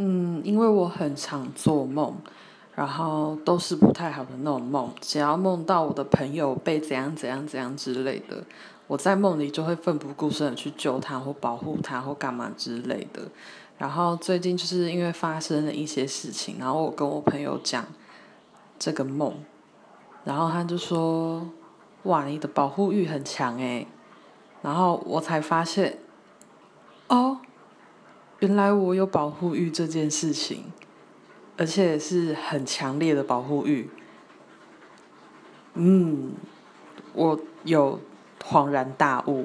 嗯，因为我很常做梦，然后都是不太好的那种梦。只要梦到我的朋友被怎样怎样怎样之类的，我在梦里就会奋不顾身的去救他或保护他或干嘛之类的。然后最近就是因为发生了一些事情，然后我跟我朋友讲这个梦，然后他就说：“哇，你的保护欲很强诶。”然后我才发现，哦。原来我有保护欲这件事情，而且是很强烈的保护欲。嗯，我有恍然大悟。